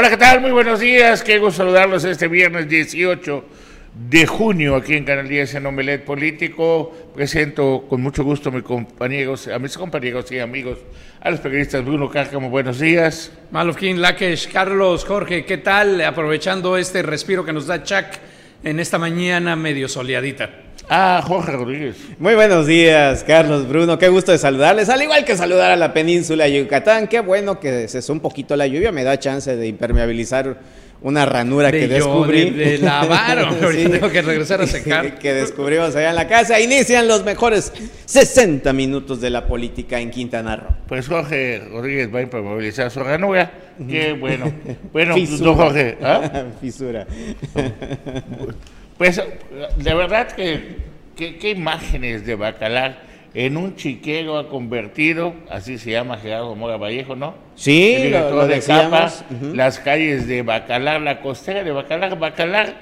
Hola, ¿qué tal? Muy buenos días. Qué gusto saludarlos este viernes 18 de junio aquí en Canal 10 en Omelet Político. Presento con mucho gusto a mis compañeros, a mis compañeros y amigos, a los periodistas Bruno Cárcamo. Buenos días. Malofkin, Lakesh, Carlos, Jorge, ¿qué tal? Aprovechando este respiro que nos da Chuck en esta mañana medio soleadita. Ah, Jorge Rodríguez. Muy buenos días, Carlos, Bruno. Qué gusto de saludarles. Al igual que saludar a la península de Yucatán. Qué bueno que cesó un poquito la lluvia. Me da chance de impermeabilizar una ranura que descubrí. De, de lavar, sí, tengo que regresar a secar. Que, descubrimos allá en la casa. Inician los mejores 60 minutos de la política en Quintana Roo. Pues Jorge Rodríguez va a impermeabilizar su ranura. Qué bueno. Bueno, don Jorge. ¿ah? Fisura. Pues de verdad que qué imágenes de Bacalar en un chiquero ha convertido, así se llama Gerardo Mora Vallejo, ¿no? Sí, El director lo, lo de Capa, uh -huh. las calles de Bacalar, la costera de Bacalar, Bacalar.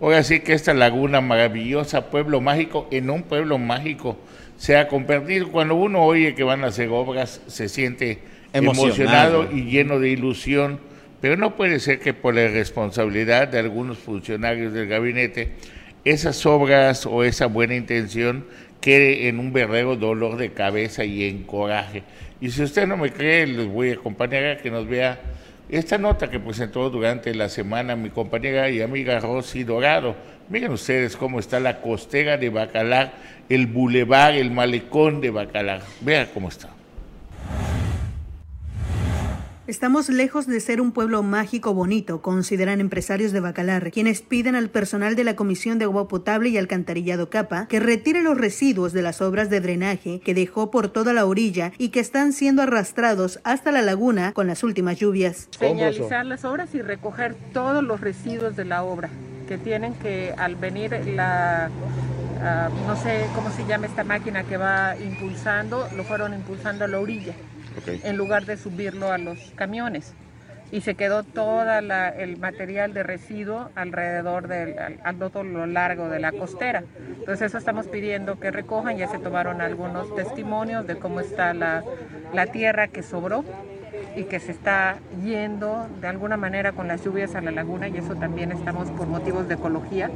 Ahora sí que esta laguna maravillosa, pueblo mágico, en un pueblo mágico se ha convertido. Cuando uno oye que van a hacer obras, se siente emocionado, emocionado y lleno de ilusión. Pero no puede ser que por la irresponsabilidad de algunos funcionarios del gabinete, esas obras o esa buena intención quede en un verdadero dolor de cabeza y en coraje. Y si usted no me cree, les voy a acompañar a que nos vea esta nota que presentó durante la semana mi compañera y amiga Rosy Dorado. Miren ustedes cómo está la costera de Bacalar, el bulevar, el malecón de Bacalar. Vean cómo está. Estamos lejos de ser un pueblo mágico bonito, consideran empresarios de Bacalar, quienes piden al personal de la Comisión de Agua Potable y Alcantarillado Capa que retire los residuos de las obras de drenaje que dejó por toda la orilla y que están siendo arrastrados hasta la laguna con las últimas lluvias. Señalizar las obras y recoger todos los residuos de la obra que tienen que al venir la uh, no sé cómo se llama esta máquina que va impulsando, lo fueron impulsando a la orilla. En lugar de subirlo a los camiones. Y se quedó todo el material de residuo alrededor del, a todo lo largo de la costera. Entonces eso estamos pidiendo que recojan, ya se tomaron algunos testimonios de cómo está la, la tierra que sobró y que se está yendo de alguna manera con las lluvias a la laguna y eso también estamos por motivos de ecología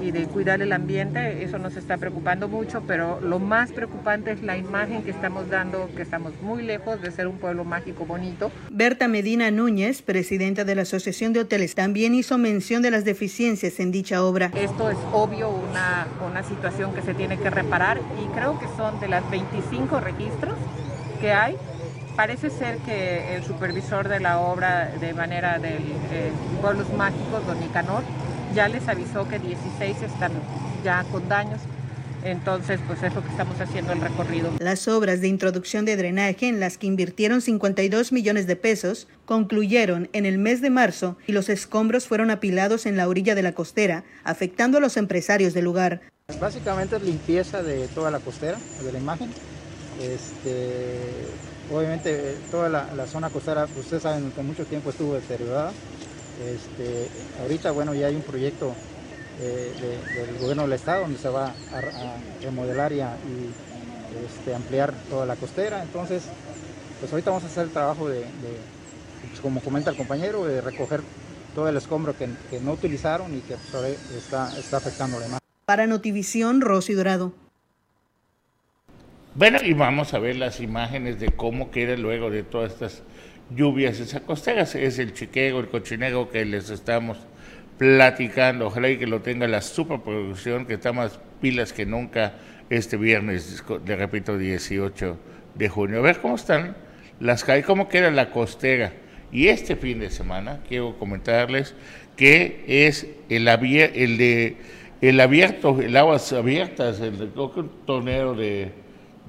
y de cuidar el ambiente, eso nos está preocupando mucho, pero lo más preocupante es la imagen que estamos dando, que estamos muy lejos de ser un pueblo mágico bonito. Berta Medina Núñez, presidenta de la Asociación de Hoteles, también hizo mención de las deficiencias en dicha obra. Esto es obvio una, una situación que se tiene que reparar y creo que son de las 25 registros que hay, parece ser que el supervisor de la obra de manera de eh, Pueblos Mágicos, don Nicanor, ya les avisó que 16 están ya con daños. Entonces, pues es lo que estamos haciendo el recorrido. Las obras de introducción de drenaje en las que invirtieron 52 millones de pesos concluyeron en el mes de marzo y los escombros fueron apilados en la orilla de la costera, afectando a los empresarios del lugar. Básicamente es limpieza de toda la costera, de la imagen. Este, obviamente toda la, la zona costera, ustedes saben que mucho tiempo estuvo deteriorada. Este, ahorita, bueno, ya hay un proyecto eh, de, del gobierno del estado donde se va a, a remodelar y, a, y este, ampliar toda la costera. Entonces, pues ahorita vamos a hacer el trabajo de, de pues como comenta el compañero, de recoger todo el escombro que, que no utilizaron y que pues, está, está afectando además. Para Notivisión, Rosy Dorado. Bueno, y vamos a ver las imágenes de cómo queda luego de todas estas lluvias esa costera. Es el chiquero, el cochinero que les estamos platicando. Ojalá y que lo tenga la superproducción, que está más pilas que nunca este viernes, le repito, 18 de junio. A ver cómo están las calles, cómo queda la costera. Y este fin de semana quiero comentarles que es el, abier, el de el abierto, el aguas abiertas, el, un torneo de,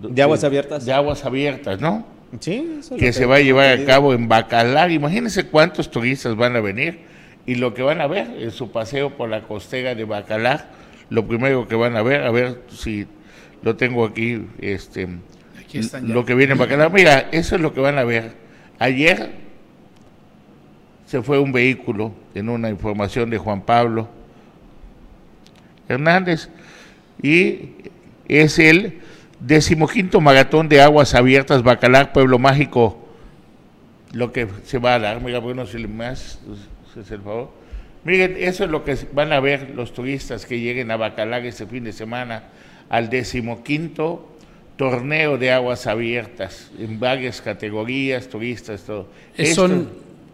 de aguas abiertas. De aguas abiertas, ¿no? Sí, eso que se va a llevar a cabo en Bacalar. Imagínense cuántos turistas van a venir y lo que van a ver en su paseo por la costera de Bacalar, lo primero que van a ver, a ver si lo tengo aquí, este, aquí están ya. lo que viene en Bacalar. Mira, eso es lo que van a ver. Ayer se fue un vehículo en una información de Juan Pablo Hernández y es el decimoquinto maratón de aguas abiertas Bacalar Pueblo Mágico lo que se va a dar. Mira, bueno, si le más, es el favor. Miren, eso es lo que van a ver los turistas que lleguen a Bacalar este fin de semana al decimoquinto torneo de aguas abiertas en varias categorías, turistas, todo. Es, son,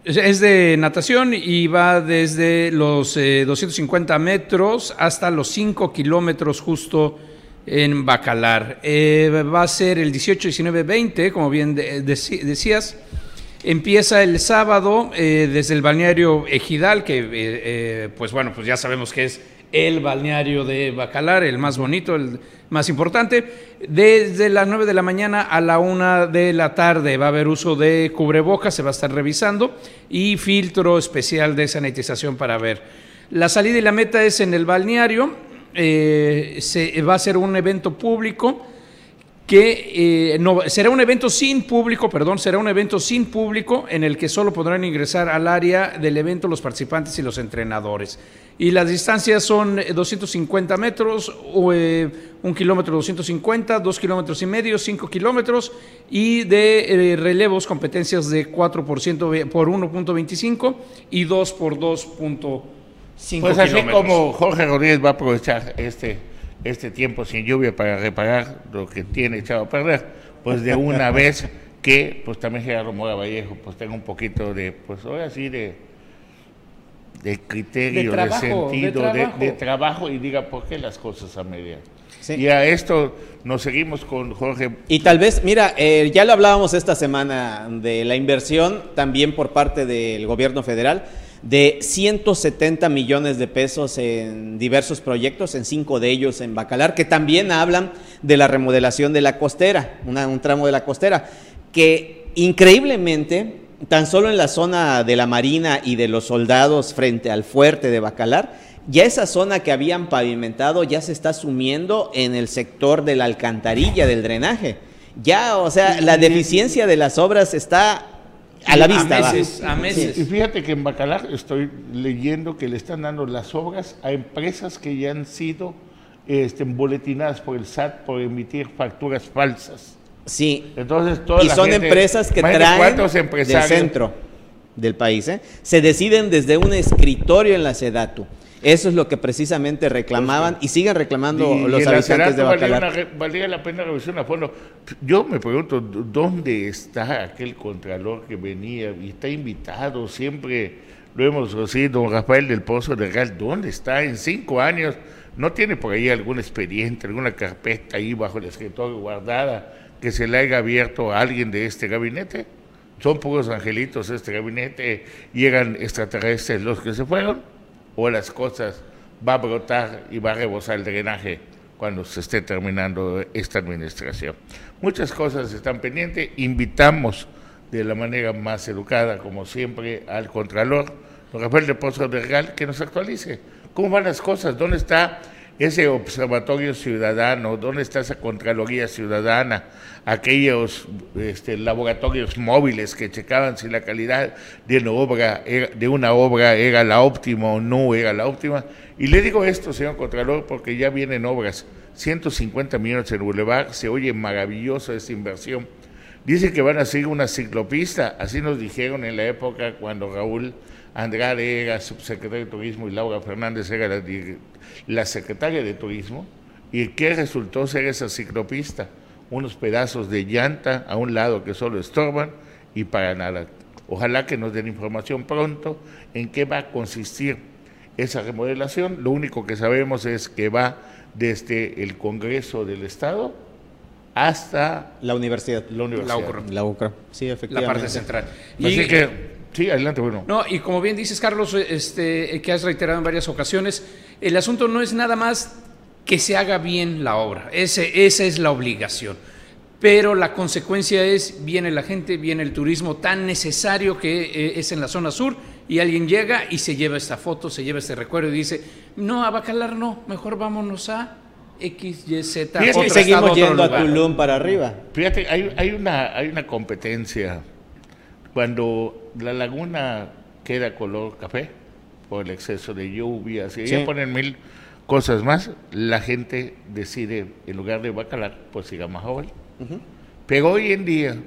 es de natación y va desde los 250 eh, metros hasta los 5 kilómetros justo en Bacalar. Eh, va a ser el 18, 19, 20, como bien decías. Empieza el sábado eh, desde el balneario Ejidal, que pues bueno, pues ya sabemos que es el balneario de Bacalar, el más bonito, el más importante. Desde las 9 de la mañana a la 1 de la tarde va a haber uso de cubrebocas, se va a estar revisando, y filtro especial de sanitización para ver. La salida y la meta es en el balneario, eh, se, va a ser un evento público que eh, no, será un evento sin público, perdón, será un evento sin público en el que solo podrán ingresar al área del evento los participantes y los entrenadores. Y las distancias son 250 eh, metros, o, un kilómetro 250, dos kilómetros y medio, cinco kilómetros, y de relevos competencias de 4 por, por 1.25 y 2 por 2.5 Pues así como Jorge Rodríguez va a aprovechar este este tiempo sin lluvia para reparar lo que tiene echado a perder, pues de una vez que pues también Gerardo Mora Vallejo pues tenga un poquito de, pues ahora sí de, de criterio, de, sentido, de trabajo. y diga por qué las cosas a medias. Y a esto nos seguimos con Jorge. Y tal vez, mira, eh, ya lo hablábamos esta semana de la inversión también por parte del gobierno federal de 170 millones de pesos en diversos proyectos, en cinco de ellos en Bacalar, que también hablan de la remodelación de la costera, un tramo de la costera, que increíblemente, tan solo en la zona de la Marina y de los soldados frente al fuerte de Bacalar, ya esa zona que habían pavimentado ya se está sumiendo en el sector de la alcantarilla, del drenaje. Ya, o sea, la deficiencia de las obras está a la vista. A meses, a meses. Y fíjate que en Bacalar estoy leyendo que le están dando las obras a empresas que ya han sido este, boletinadas por el SAT por emitir facturas falsas. Sí. Entonces, y son empresas que traen del centro del país. ¿eh? Se deciden desde un escritorio en la SEDATU. Eso es lo que precisamente reclamaban y siguen reclamando los habitantes de Bacalar. Valía, la pena revisar a fondo. Yo me pregunto, ¿dónde está aquel contralor que venía y está invitado? Siempre lo hemos conocido, don Rafael del Pozo de Real. ¿Dónde está? En cinco años, ¿no tiene por ahí algún expediente, alguna carpeta ahí bajo el escritorio guardada que se le haya abierto a alguien de este gabinete? Son puros angelitos este gabinete, llegan extraterrestres los que se fueron o las cosas va a brotar y va a rebosar el drenaje cuando se esté terminando esta administración. Muchas cosas están pendientes. Invitamos de la manera más educada, como siempre, al Contralor, Rafael de Pozo de Real, que nos actualice. ¿Cómo van las cosas? ¿Dónde está ese observatorio ciudadano? ¿Dónde está esa Contraloría Ciudadana? Aquellos este, laboratorios móviles que checaban si la calidad de una, obra era, una obra era la óptima o no era la óptima. Y le digo esto, señor Contralor, porque ya vienen obras. 150 millones en Boulevard, se oye maravilloso esta inversión. Dice que van a seguir una ciclopista, así nos dijeron en la época cuando Raúl Andrade era subsecretario de Turismo y Laura Fernández era la, la secretaria de Turismo. ¿Y qué resultó ser esa ciclopista? Unos pedazos de llanta a un lado que solo estorban y para nada. Ojalá que nos den información pronto en qué va a consistir esa remodelación. Lo único que sabemos es que va desde el Congreso del Estado hasta la universidad. La universidad. La UCRA. Sí, efectivamente. La parte central. Así que Sí, adelante, bueno. No, y como bien dices, Carlos, este, que has reiterado en varias ocasiones, el asunto no es nada más que se haga bien la obra, Ese, esa es la obligación. Pero la consecuencia es, viene la gente, viene el turismo tan necesario que eh, es en la zona sur, y alguien llega y se lleva esta foto, se lleva este recuerdo y dice, no, a Bacalar no, mejor vámonos a X, Y, Z. Fíjate, seguimos yendo a Tulum para arriba. Fíjate, hay, hay, una, hay una competencia cuando la laguna queda color café por el exceso de lluvias y ya ponen mil cosas más, la gente decide, en lugar de bacalar, pues siga más joven. Pero hoy en día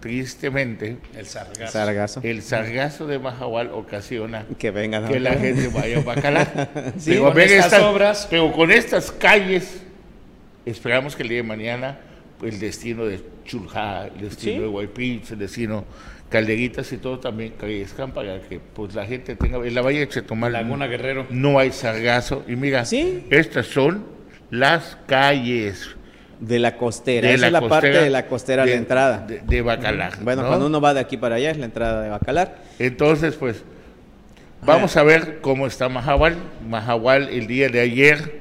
tristemente, El sargazo. Sargazo. el sargazo de Mahahual ocasiona Que vengan que la gente vaya a Bacalar. Sí, pero, con estas obras. pero con estas calles, esperamos que el día de mañana pues, el destino de Chulja, el destino Sí. de Guaypich, el destino Calderitas y todo también crezcan para que pues, la gente tenga... En la Valle de Chetumal Laguna Guerrero. no hay sargazo. Y mira, Sí. estas son las calles De la costera. de Esa es la parte de la costera a la entrada. De, de Bacalar. bueno, ¿no? cuando uno va de aquí para allá es la entrada de Bacalar. Entonces, pues, vamos a ver cómo está Mahahual. Mahahual el día de ayer,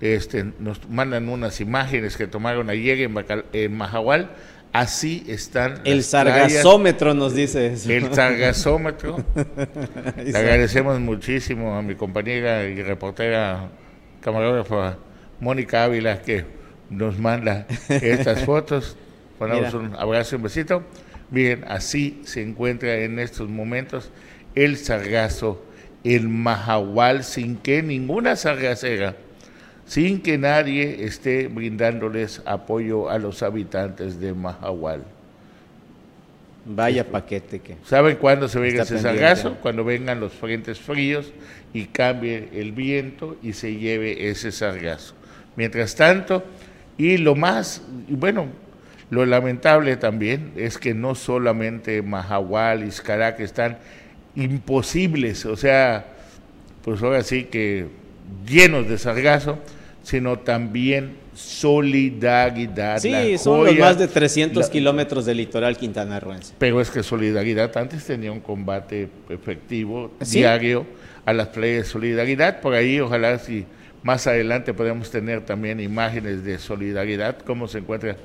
este, nos mandan unas imágenes que tomaron ayer en, Bacal- en Mahahual. Así están El sargasómetro nos dice eso. el sargasómetro. Le agradecemos muchísimo a mi compañera y reportera, camarógrafa Mónica Ávila, que nos manda estas fotos. Ponemos Mira. un abrazo y un besito. Miren, así se encuentra en estos momentos el sargazo, el majahual, sin que ninguna sargacera, sin que nadie esté brindándoles apoyo a los habitantes de Mahahual. Vaya paquete que. ¿Saben cuándo se venga ese sargazo? Cuando vengan los frentes fríos y cambie el viento y se lleve ese sargazo. Mientras tanto, y lo más, bueno, lo lamentable también es que no solamente Mahahual y que están imposibles, o sea, pues ahora sí que llenos de sargazo, sino también solidaridad. Sí, la son los más de 300 la- kilómetros del litoral quintanarroense. pero es que Solidaridad antes tenía un combate efectivo, ¿Sí? diario, a las playas de Solidaridad. Por ahí, ojalá si más adelante podemos tener también imágenes de Solidaridad, cómo se encuentra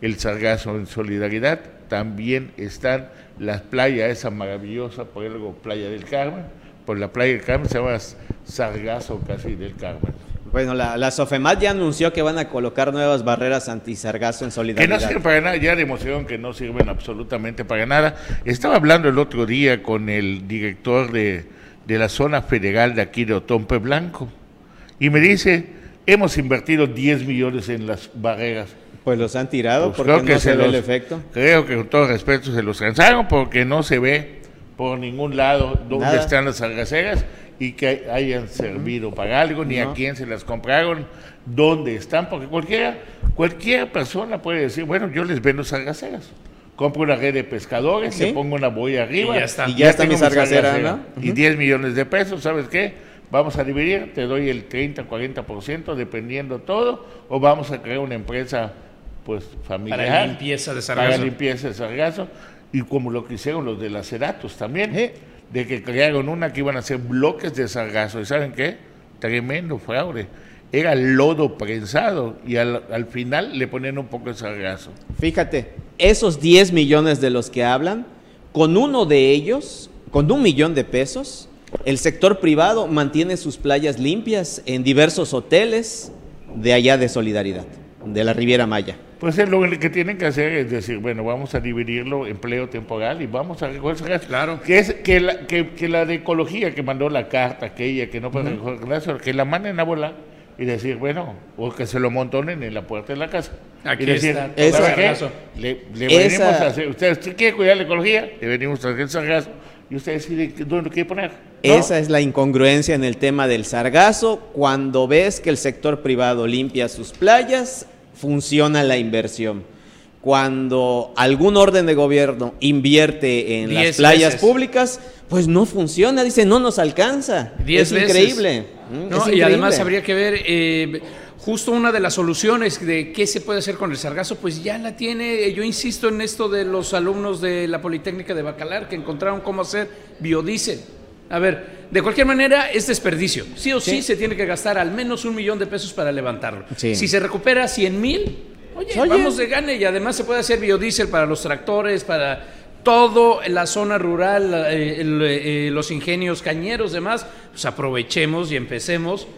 el sargazo en Solidaridad. También están las playas, esa maravillosa, por algo Playa del Carmen. Por la Playa del Carmen se llama Sargazo casi del Carmen. Bueno, la, la Sofemat ya anunció que van a colocar nuevas barreras antisargazo en Que solidaridad. no sirven para nada, ya demostraron que no sirven absolutamente para nada. Estaba hablando el otro día con el director de, de la zona federal de aquí de Otompe Blanco y me dice, hemos invertido 10 millones en las barreras. Pues los han tirado Pues porque creo no que se, se ve el los- efecto. Creo que con todo respeto se los cansaron porque no se ve por ningún lado dónde Nada. están las sargaceras y que hayan servido para algo, ni No. a quién se las compraron, dónde están, porque cualquiera, cualquier persona puede decir, bueno, yo les vendo sargaceras. Compro una red de pescadores, Sí. le pongo una boya arriba Y ya está. Y ya está mi sargacera, ¿no? Y 10 millones de pesos, ¿sabes qué? Vamos a dividir, te doy el 30, 40%, dependiendo todo, o vamos a crear una empresa pues familiar Para limpieza de para sargazo. limpieza de sargazo y como lo que hicieron los de las Ceratos también, Sí. De que crearon una que iban a hacer bloques de sargazo. ¿Y saben qué? Tremendo fraude. Era lodo prensado y al, al final le ponían un poco de sargazo. Fíjate, esos 10 millones de los que hablan, con uno de ellos, con un millón de pesos, el sector privado mantiene sus playas limpias en diversos hoteles de allá de Solidaridad, de la Riviera Maya. Pues es lo que tienen que hacer es decir, bueno, vamos a dividirlo empleo temporal y vamos a recoger sargazo. Claro. Que, es, que, la, que, que la de ecología que mandó la carta, aquella que no puede recoger sargazo, que la manden a volar y decir, bueno, o que se lo montonen en la puerta de la casa. Aquí y decir, está todo ¿sabe el qué? Le, le Esa- venimos a hacer, usted, usted quiere cuidar la ecología, le venimos a hacer sargazo y usted decide dónde lo quiere poner. ¿no? Esa es la incongruencia en el tema del sargazo. Cuando ves que el sector privado limpia sus playas, funciona la inversión. Cuando algún orden de gobierno invierte en las playas veces. públicas, pues no funciona, dice, no nos alcanza. Diez es increíble. Mm, No, es y además habría que ver eh, justo una de las soluciones de qué se puede hacer con el sargazo, pues ya la tiene, yo insisto en esto de los alumnos de la Politécnica de Bacalar que encontraron cómo hacer biodiesel. A ver, de cualquier manera es desperdicio. Sí o sí, Sí. se tiene que gastar al menos un millón de pesos para levantarlo. Sí. Si se recupera 100 mil, oye, Oye. vamos de gane y además se puede hacer biodiesel para los tractores, para todo la zona rural, eh, el, eh, los ingenios cañeros, demás, pues aprovechemos y empecemos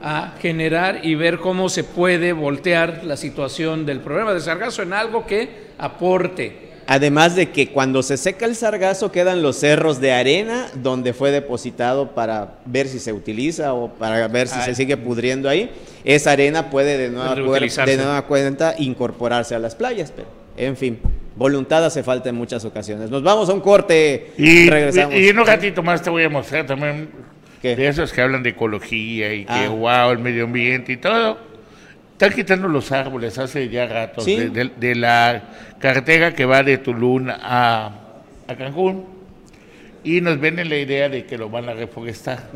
a generar y ver cómo se puede voltear la situación del problema de sargazo en algo que aporte. Además de que cuando se seca el sargazo quedan los cerros de arena donde fue depositado para ver si se utiliza o para ver si se sigue pudriendo ahí. Esa arena puede de nueva, de cuenta incorporarse a las playas, pero en fin. Voluntad hace falta en muchas ocasiones. Nos vamos a un corte Y, regresamos. y en un ratito más te voy a mostrar también ¿Qué? de esos que hablan de ecología y que Ah. wow, el medio ambiente y todo. Están quitando los árboles hace ya ratos Sí. de, de- de la carretera que va de Tulum a, a Cancún y nos venden la idea de que lo van a reforestar.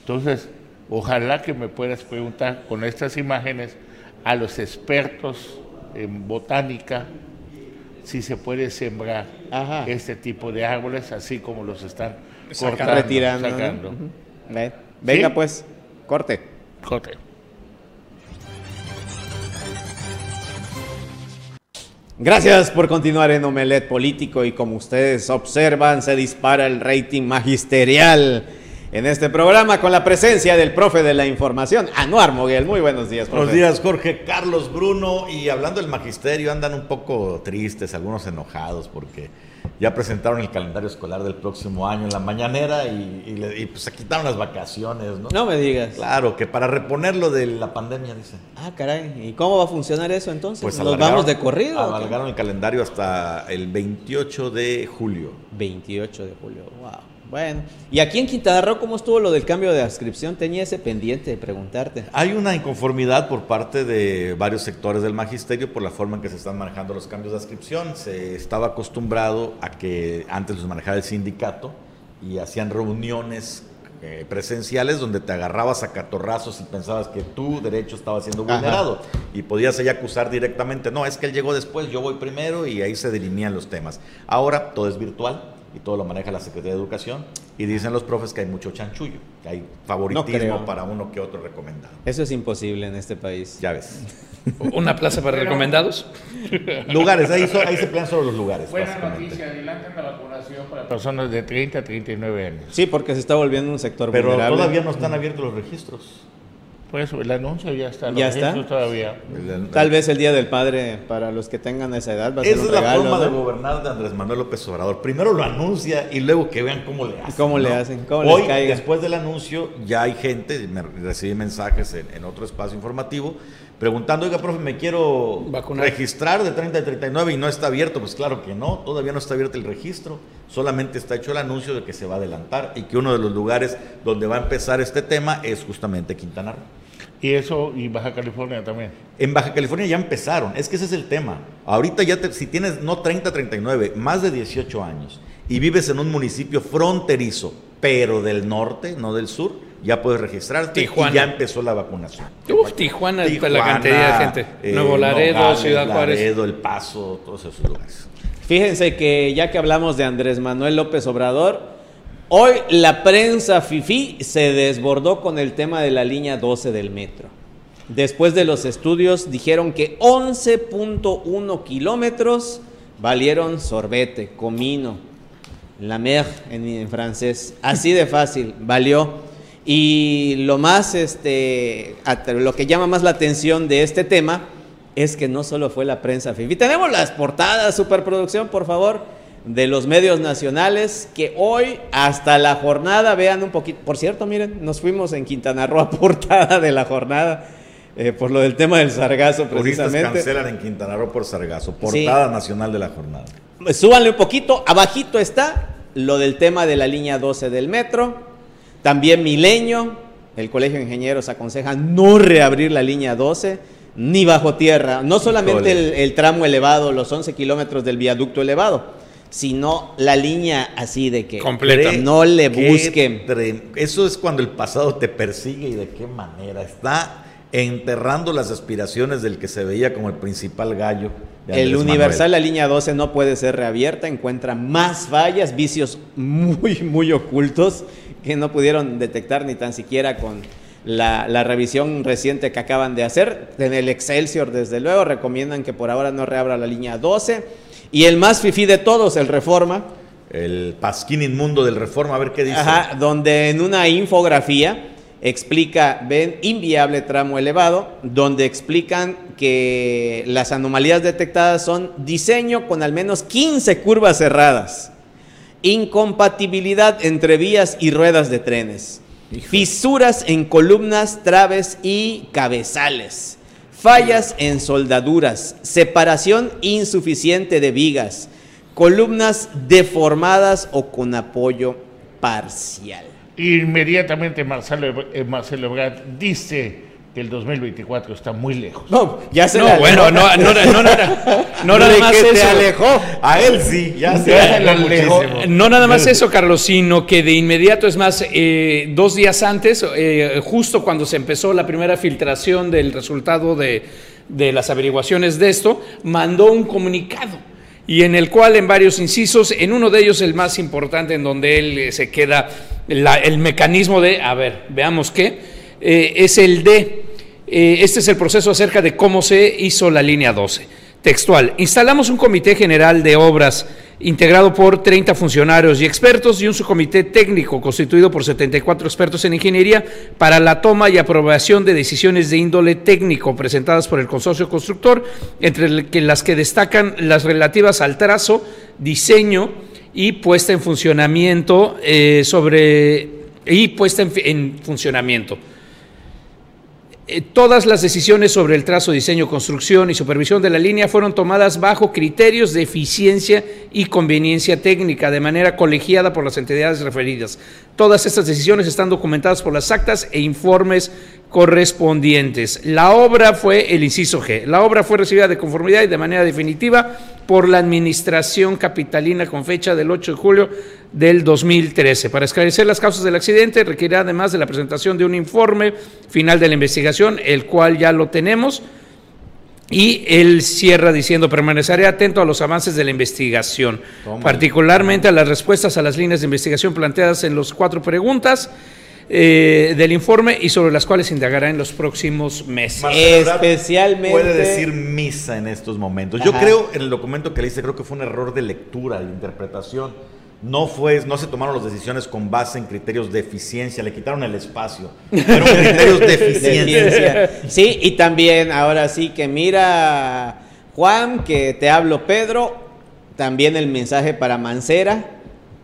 Entonces, ojalá que me puedas preguntar con estas imágenes a los expertos en botánica si se puede sembrar Ajá. este tipo de árboles así como los están Saca- cortando, Venga ¿Sí? pues, corte. Corte. Gracias por continuar en Omelet Político y como ustedes observan se dispara el rating magisterial en este programa con la presencia del profe de la información, Anuar Moguel. Muy buenos días, profe. Buenos días, Jorge, Carlos, Bruno. Y hablando del magisterio, andan un poco tristes, algunos enojados, porque ya presentaron el calendario escolar del próximo año en la mañanera y, y le- y, pues se quitaron las vacaciones, ¿no? No me digas. Claro, que para reponerlo de la pandemia, dicen. Ah, caray. ¿Y cómo va a funcionar eso entonces? Pues ¿Nos vamos de corrido? Alargaron el calendario hasta el 28 de julio. 28 de julio. Wow. Bueno. ¿Y aquí en Quintana Roo cómo estuvo lo del cambio de adscripción? Tenía ese pendiente de preguntarte. Hay una inconformidad por parte de varios sectores del magisterio por la forma en que se están manejando los cambios de adscripción. Se estaba acostumbrado a que antes los manejaba el sindicato y hacían reuniones eh, presenciales donde te agarrabas a catorrazos y pensabas que tu derecho estaba siendo Ajá. vulnerado y podías ahí acusar directamente, no, es que él llegó después, yo voy primero y ahí se dirimían los temas. Ahora todo es virtual y todo lo maneja la Secretaría de Educación y dicen los profes que hay mucho chanchullo, que hay favoritismo creo. para uno que otro recomendado. Eso es imposible en este país. Ya ves. Una plaza para recomendados. Lugares, ahí, so- ahí se pelean sobre los lugares. Buena noticia, adelantan la vacunación para personas de 30 a 39 años. Sí, porque se está volviendo un sector Pero vulnerable. todavía no están abiertos los registros. Por eso el anuncio ya está. ¿Ya está? todavía. Tal vez el Día del Padre, para los que tengan esa edad, va a ser Esa un es la regalo, forma ¿no? de gobernar de Andrés Manuel López Obrador. Primero lo anuncia y luego que vean cómo le hacen. ¿Cómo le hacen? ¿Cómo les Hoy, después del anuncio, ya hay gente, me recibí mensajes en, en otro espacio informativo, preguntando, oiga, profe, me quiero Vacunar. registrar de 30 a 39 y no está abierto. Pues claro que no, todavía no está abierto el registro. Solamente está hecho el anuncio de que se va a adelantar y que uno de los lugares donde va a empezar este tema es justamente Quintana Roo. Y eso, y Baja California también. En Baja California ya empezaron, es que ese es el tema. Ahorita ya, te- si tienes no 30, 39, más de 18 años y vives en un municipio fronterizo, pero del norte, no del sur, ya puedes registrarte Tijuana. y ya empezó la vacunación. Uf, Tijuana, la cantidad de gente. Nuevo Laredo, Nogales, Ciudad Juárez. Laredo, El Paso, todos esos lugares. Fíjense que ya que hablamos de Andrés Manuel López Obrador, hoy la prensa FIFI se desbordó con el tema de la línea 12 del metro. Después de los estudios dijeron que 11.1 kilómetros valieron sorbete, comino, la mer en, en francés. Así de fácil, valió. Y lo más, este, lo que llama más la atención de este tema es que no solo fue la prensa FIFI. Tenemos las portadas, superproducción, por favor, de los medios nacionales que hoy hasta la jornada vean un poquito. Por cierto, miren, nos fuimos en Quintana Roo a portada de la jornada eh, por lo del tema del sargazo Turistas precisamente. cancelan en Quintana Roo por sargazo, portada nacional de la jornada. Súbanle un poquito. Abajito está lo del tema de la línea 12 del metro. También Milenio. El Colegio de Ingenieros aconseja no reabrir la línea 12 ni bajo tierra. No solamente el, tramo elevado, los 11 kilómetros del viaducto elevado, sino la línea así de que Completa. no le busquen. Eso es cuando el pasado te persigue y de qué manera. Está enterrando las aspiraciones del que se veía como el principal gallo. de El Universal, Manuel. la línea 12 no puede ser reabierta, encuentra más fallas, vicios muy, muy ocultos que no pudieron detectar ni tan siquiera con la, la revisión reciente que acaban de hacer. En el Excelsior, desde luego, recomiendan que por ahora no reabra la línea 12. Y el más fifí de todos, el Reforma, El pasquín inmundo del Reforma, a ver qué dice. Ajá, donde en una infografía explica, ven, inviable tramo elevado, donde explican que las anomalías detectadas son diseño con al menos 15 curvas cerradas, incompatibilidad entre vías y ruedas de trenes, fisuras en columnas, traves y cabezales, fallas en soldaduras, separación insuficiente de vigas, columnas deformadas o con apoyo parcial. Inmediatamente Marcelo, eh, Marcelo Ebrard dice que el 2024 está muy lejos. No, ya se No, le bueno, no, no, no, no, no, no nada De más que eso. alejó. A él sí, ya se alejó. No nada más eso, Carlos, sino que de inmediato, es más, eh, dos días antes, eh, justo cuando se empezó la primera filtración del resultado de, de las averiguaciones de esto, mandó un comunicado y en el cual en varios incisos, en uno de ellos el más importante, en donde él eh, se queda la- el mecanismo de, a ver, veamos qué, eh, es el de, eh, este es el proceso acerca de cómo se hizo la línea 12. Textual, instalamos un comité general de obras integrado por 30 funcionarios y expertos y un subcomité técnico constituido por 74 expertos en ingeniería para la toma y aprobación de decisiones de índole técnico presentadas por el consorcio constructor, entre las que destacan las relativas al trazo, diseño y puesta en funcionamiento eh, sobre y puesta en funcionamiento. Eh, Todas las decisiones sobre el trazo, diseño, construcción y supervisión de la línea fueron tomadas bajo criterios de eficiencia y conveniencia técnica, de manera colegiada por las entidades referidas. Todas estas decisiones están documentadas por las actas e informes correspondientes. La obra fue el inciso G. La obra fue recibida de conformidad y de manera definitiva por la Administración Capitalina con fecha del 8 de julio del 2013. Para esclarecer las causas del accidente requiere además de la presentación de un informe final de la investigación, el cual ya lo tenemos. Y él cierra diciendo, permaneceré atento a los avances de la investigación, Toma. particularmente a las respuestas a las líneas de investigación planteadas en las cuatro preguntas eh, del informe y sobre las cuales indagará en los próximos meses. Marcelo Especialmente- Puede decir misa en estos momentos. Yo creo, en el documento que le hice, creo que fue un error de lectura, de interpretación. No fue, no se tomaron las decisiones con base en criterios de eficiencia, le quitaron el espacio. Fueron criterios de eficiencia. ciencia. Sí, y también ahora sí que mira, Juan, que te hablo Pedro, también el mensaje para Mancera,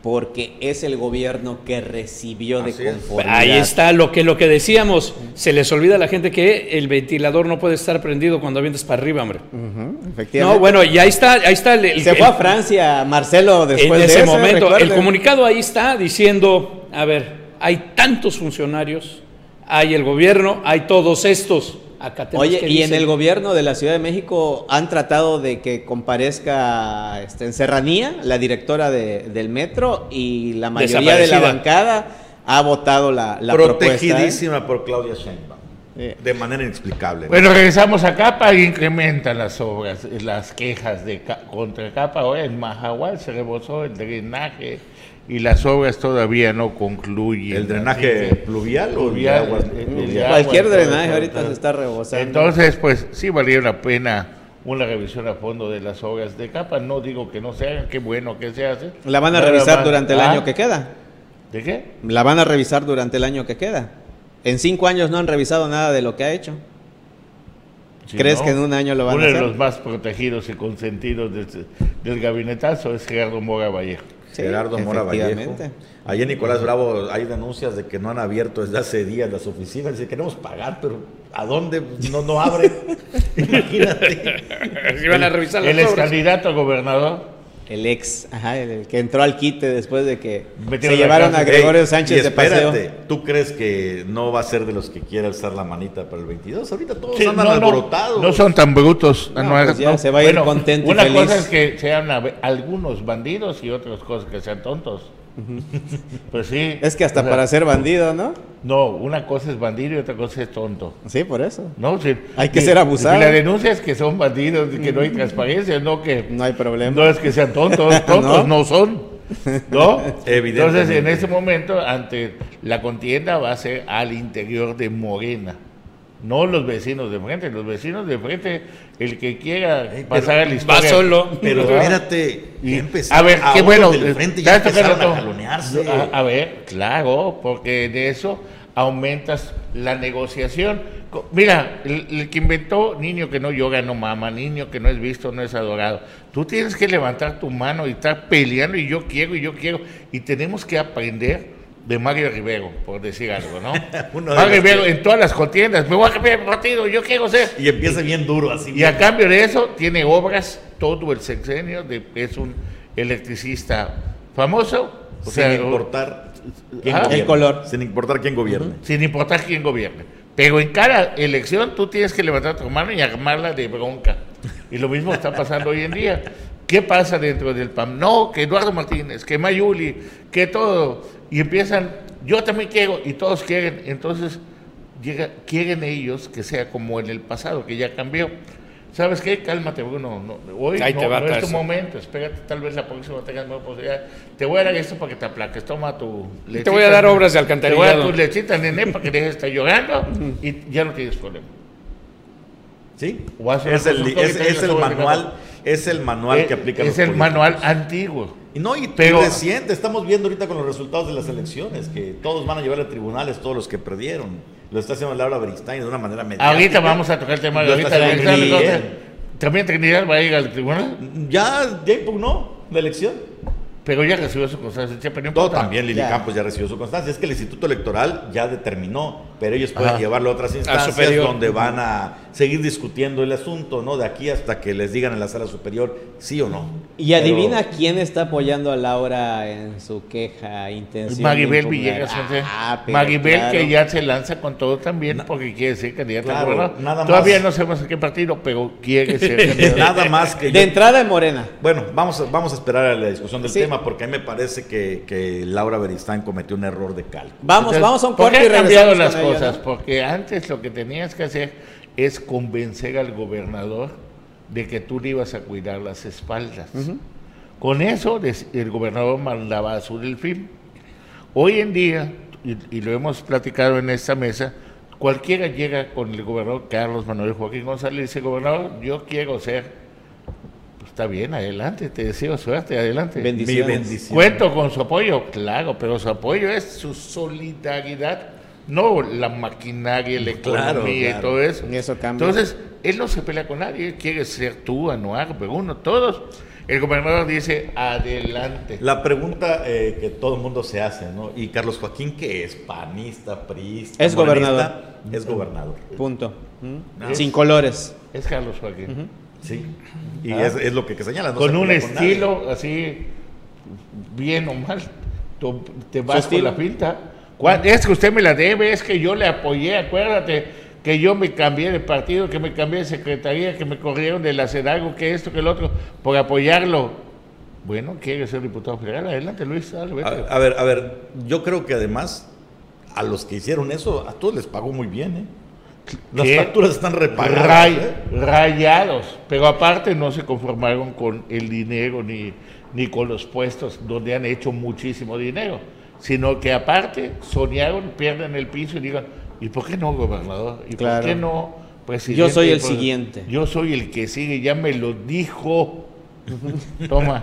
porque es el gobierno que recibió de es. conformidad. Ahí está lo que, lo que decíamos. Se les olvida a la gente que el ventilador no puede estar prendido cuando avientas para arriba, hombre. Efectivamente. No, bueno, y ahí está, ahí está el, el- Se fue a el- Marcelo después en de ese momento. recuerden. El comunicado ahí está diciendo, a ver, hay tantos funcionarios, hay el gobierno, hay todos estos. Acá tenemos Oye, que y en el gobierno de la Ciudad de México han tratado de que comparezca este, en Serranía, la directora de- del metro, y la mayoría de la bancada ha votado la, la propuesta. ¿eh? Protegidísima por Claudia Sheinbaum. De manera inexplicable. Bueno, regresamos a Capa e incrementan las obras, las quejas de contra Capa. Ahora en Mahahual se rebosó el drenaje y las obras todavía no concluyen. ¿El drenaje pluvial o el de Pluvial, aguas el- el pluviales? de Cualquier agua, drenaje todo, ahorita todo. se está rebosando. Entonces, pues sí valía la pena una revisión a fondo de las obras de Capa. No digo que no se hagan, qué bueno que se hace. La van a Nada revisar más. durante el Ah, año que queda. ¿De qué? La van a revisar durante el año que queda. En cinco años no han revisado nada de lo que ha hecho. Si ¿Crees no, que en un año lo van a Uno de hacer? los más protegidos y consentidos de- del gabinetazo es Gerardo Mora Vallejo. Sí, Gerardo Mora Vallejo. en Nicolás Bravo hay denuncias de que no han abierto desde hace días las oficinas. Dice, queremos pagar, pero ¿a dónde? No, no abren. Imagínate. Si van a revisar las El ex candidato a gobernador. El ex, ajá, el, el que entró al quite después de que Metieron se llevaron a. Gregorio Ey, Sánchez y de paseo. espérate, ¿Tú crees que no va a ser de los que quiera alzar la manita para el 22? Ahorita todos Sí, andan no, no, alborotados. no son tan brutos. No, Anuar, pues ya se va a ir Bueno, contento y Una feliz. cosa es que sean algunos bandidos y otras cosas que sean tontos. Pues sí. Es que hasta o sea, para ser bandido, ¿no? No, una cosa es bandido y otra cosa es tonto. Sí, por eso. No, sí. Hay que Y- ser abusado. y La denuncia es que son bandidos, y que no hay transparencia, no que No hay problema. no es que sean tontos, tontos No. no, son. ¿No? Evidentemente. Entonces, en ese momento, ante la contienda va a ser al interior de Morena. No los vecinos de frente, los vecinos de frente, el que quiera Ey, pasar a la va historia. solo. Pero ¿verdad? espérate, Y- ya a ver, qué bueno. del frente eh, ya ¿sabes qué empezaron a jalonearse. A, a ver, claro, porque de eso aumentas la negociación. Co- Mira, el, el que inventó niño que no yoga no mama, niño que no es visto no es adorado. Tú tienes que levantar tu mano y estar peleando y yo quiero y yo quiero. Y tenemos que aprender de Mario Rivero, por decir algo, ¿no? Uno de Mario Rivero que- en todas las contiendas, me voy a cambiar de partido, yo quiero ser. Y empieza bien duro así. Y a cambio de eso, tiene obras todo el sexenio, de, es un electricista famoso, o sin sea, importar Ah. El color. Sin importar quién gobierne. sin importar quién gobierne. Pero en cada elección tú tienes que levantar tu mano y armarla de bronca. Y lo mismo está pasando hoy en día. ¿Qué pasa dentro del PAM? No, que Eduardo Martínez, que Mayuli, que todo. Y empiezan, yo también quiero, y todos quieren. Entonces, llega, quieren ellos que sea como en el pasado, que ya cambió. ¿Sabes qué? Cálmate, Bruno. No, hoy Ahí no, te va no es tu momento. Espérate, tal vez la próxima tengas más posibilidad. Te voy a dar esto para que te aplaques. Toma tu lechita. voy a dar obras de Te voy a alcantarillado. dar tu lechita, nene, para que dejes de estar llorando y ya no tienes problema. ¿Sí? O Es el, es, te el manual, es el manual que aplica Es el manual antiguo. Y no, y Pero- reciente, estamos viendo ahorita con los resultados de las elecciones, que todos van a llevar a tribunales, todos los que perdieron. Lo está haciendo Laura Beristain de una manera mediática. Ahorita vamos a tocar el tema de ahorita. También Trinidad va a ir al tribunal, Ya, ya impugnó la elección. Pero ya recibió su constancia, pero no Todo importa. también Lili Ya. Campos ya recibió su constancia. Es que el Instituto Electoral ya determinó, pero ellos pueden Ajá. llevarlo a otras instancias donde van a seguir discutiendo el asunto, ¿no? De aquí hasta que les digan en la sala superior sí o no. Y adivina quién está apoyando a Laura en su queja, intención. Maribel. Villegas. Ah, Maribel claro. que ya se lanza con todo también porque quiere ser candidata Claro, a gobernador. nada Todavía más. no sabemos en qué partido, pero quiere ser candidata. Nada más que De yo- entrada en Morena. Bueno, vamos a, vamos a esperar a la discusión del Sí. tema porque a mí me parece que, que Laura Beristain cometió un error de cálculo. Vamos, Entonces, vamos a un ¿por corte qué y han cambiado las cosas? ¿no? Porque antes lo que tenías que hacer es convencer al gobernador de que tú le ibas a cuidar las espaldas. Con eso el gobernador mandaba a su delfín. Hoy en día, y, y lo hemos platicado en esta mesa, cualquiera llega con el gobernador Carlos Manuel Joaquín González y dice, gobernador, yo quiero ser, está bien, adelante, te deseo suerte, adelante. Bendiciones. Mi bendición. Cuento con su apoyo, claro, pero su apoyo es su solidaridad, no la maquinaria, la Claro, economía claro. y todo eso. Eso cambia. Entonces, él no se pelea con nadie, él quiere ser tú, Anuar, uno, todos. El gobernador dice, adelante. La pregunta eh, que todo el mundo se hace, ¿no? Y Carlos Joaquín, que es panista, priista, Es gobernador. Es gobernador. Punto. Sin colores. Es Carlos Joaquín. Sí. Y Ah. es, es lo que, que señala. no con se un estilo así, bien o mal. Tú te vas con la pinta. ¿Cuál- Es que usted me la debe, es que yo le apoyé, acuérdate que yo me cambié de partido, que me cambié de secretaría, que me corrieron de la CEDAGO, que esto, que el otro, por apoyarlo. Bueno, quiere ser diputado federal, adelante Luis, dale, vete. A, a ver, a ver, yo creo que además a los que hicieron eso, a todos les pagó muy bien, ¿eh? Las ¿Qué? facturas están repagadas. Ray- ¿eh? rayados, pero aparte no se conformaron con el dinero ni, ni con los puestos donde han hecho muchísimo dinero, sino que aparte soñaron, pierden el piso y digan, ¿y por qué no, gobernador? ¿Y Claro. por qué no, presidente? Yo soy el Pues, siguiente. Yo soy el que sigue, ya me lo dijo. Toma,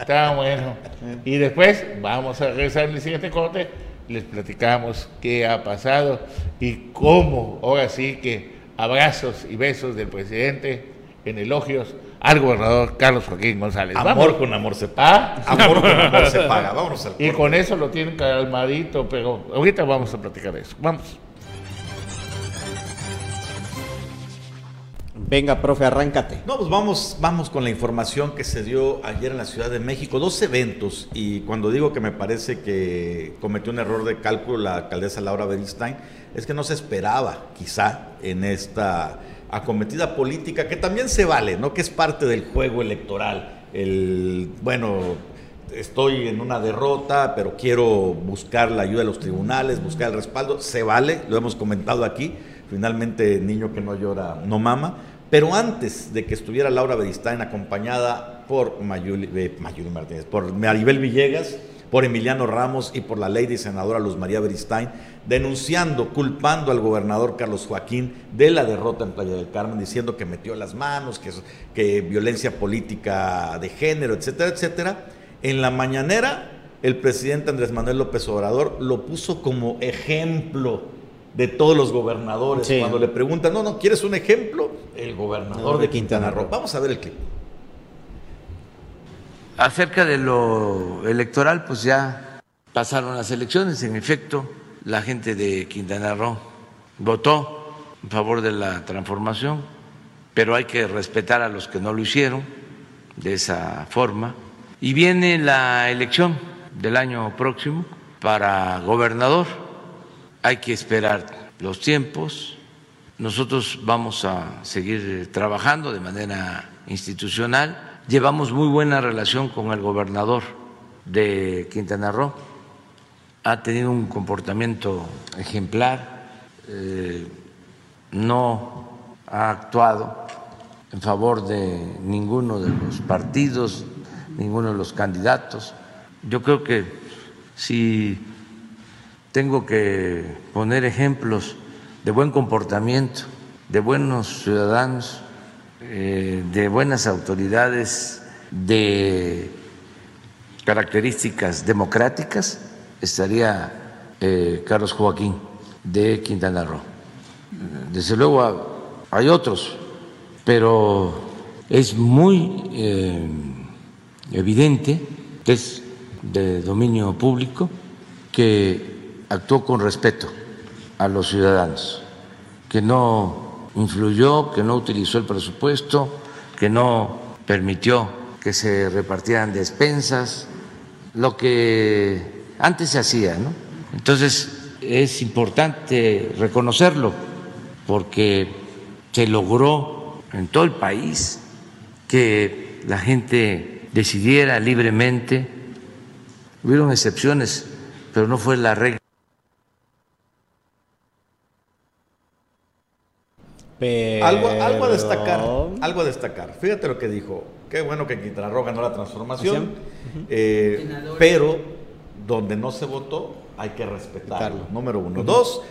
está bueno. Y después vamos a regresar en el siguiente corte, les platicamos qué ha pasado y cómo, ahora sí que abrazos y besos del presidente en elogios al gobernador Carlos Joaquín González. Amor Vamos. con amor se paga. Ah, Amor con amor se paga. Vámonos al y corte. con eso lo tienen calmadito, pero ahorita vamos a platicar de eso. Vamos. Venga, profe, arráncate. No, pues vamos, vamos con la información que se dio ayer en la Ciudad de México. Dos eventos, y cuando digo que me parece que cometió un error de cálculo la alcaldesa Laura Beristain, es que no se esperaba, quizá, en esta acometida política, que también se vale, ¿no? Que es parte del juego electoral. El, bueno, estoy en una derrota, pero quiero buscar la ayuda de los tribunales, buscar el respaldo, se vale, lo hemos comentado aquí, finalmente niño que no llora no mama, pero antes de que estuviera Laura Beristain acompañada por eh, Mayuli Martínez, por Maribel Villegas, por Emiliano Ramos y por la lady senadora Luz María Beristain, denunciando, culpando al gobernador Carlos Joaquín de la derrota en Playa del Carmen, diciendo que metió las manos, que, que violencia política de género, etcétera, etcétera. En la mañanera, el presidente Andrés Manuel López Obrador lo puso como ejemplo de todos los gobernadores. Sí. Cuando le preguntan, no, no, ¿quieres un ejemplo? El gobernador de Quintana Roo. Vamos a ver el clip. Acerca de lo electoral, pues ya pasaron las elecciones. En efecto, la gente de Quintana Roo votó en favor de la transformación, pero hay que respetar a los que no lo hicieron de esa forma. Y viene la elección del año próximo para gobernador. Hay que esperar los tiempos. Nosotros vamos a seguir trabajando de manera institucional. Llevamos muy buena relación con el gobernador de Quintana Roo. Ha tenido un comportamiento ejemplar. Eh, no ha actuado en favor de ninguno de los partidos, ninguno de los candidatos. Yo creo que si tengo que poner ejemplos de buen comportamiento, de buenos ciudadanos, eh, de buenas autoridades, de características democráticas, estaría eh, Carlos Joaquín de Quintana Roo. Desde luego hay otros, pero es muy eh, evidente que es de dominio público que actuó con respeto a los ciudadanos, que no influyó, que no utilizó el presupuesto, que no permitió que se repartieran despensas, lo que antes se hacía, ¿no? Entonces es importante reconocerlo porque se logró en todo el país que la gente decidiera libremente. Hubieron excepciones, pero no fue la regla. Algo, algo, a destacar, algo a destacar. Fíjate lo que dijo. Qué bueno que Quintana Roo ganó la transformación, eh, pero donde no se votó hay que respetarlo. Número uno. Dos,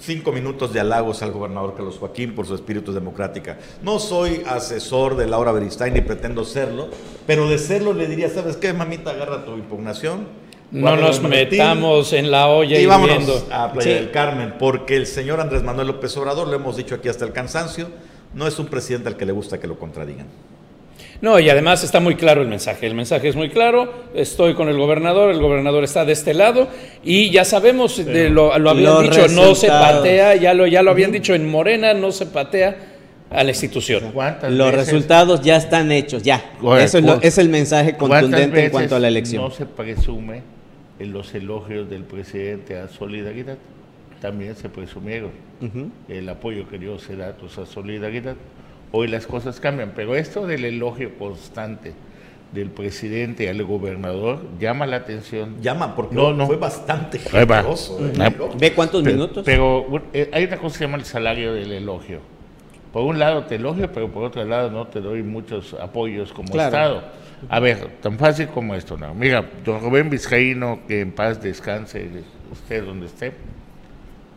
cinco minutos de halagos al gobernador Carlos Joaquín por su espíritu democrática. No soy asesor de Laura Beristain ni pretendo serlo, pero de serlo le diría, ¿sabes qué, mamita? Agarra tu impugnación. No nos metamos en la olla y, vámonos a Playa del Carmen, porque el señor Andrés Manuel López Obrador, lo hemos dicho aquí hasta el cansancio, no es un presidente al que le gusta que lo contradigan. No, y además está muy claro el mensaje. El mensaje es muy claro. Estoy con el gobernador, el gobernador está de este lado y ya sabemos, de lo, lo, habían dicho, no se patea, ya lo, ya lo habían dicho en Morena, no se patea a la institución. Los resultados ya están hechos, ya. Eso es, es, el mensaje contundente en cuanto a la elección. No se presume en los elogios del presidente a Solidaridad. También se presumieron el apoyo que dio Ceratos a Solidaridad hoy las cosas cambian, pero esto del elogio constante del presidente al gobernador llama la atención. Llama, porque no, fue bastante generoso. Ah, ¿Ve cuántos minutos? Pero eh, hay una cosa que se llama el salario del elogio. Por un lado te elogio, pero por otro lado no te doy muchos apoyos como Estado. A ver, tan fácil como esto, ¿no? Mira, don Rubén Vizcaíno, que en paz descanse usted donde esté,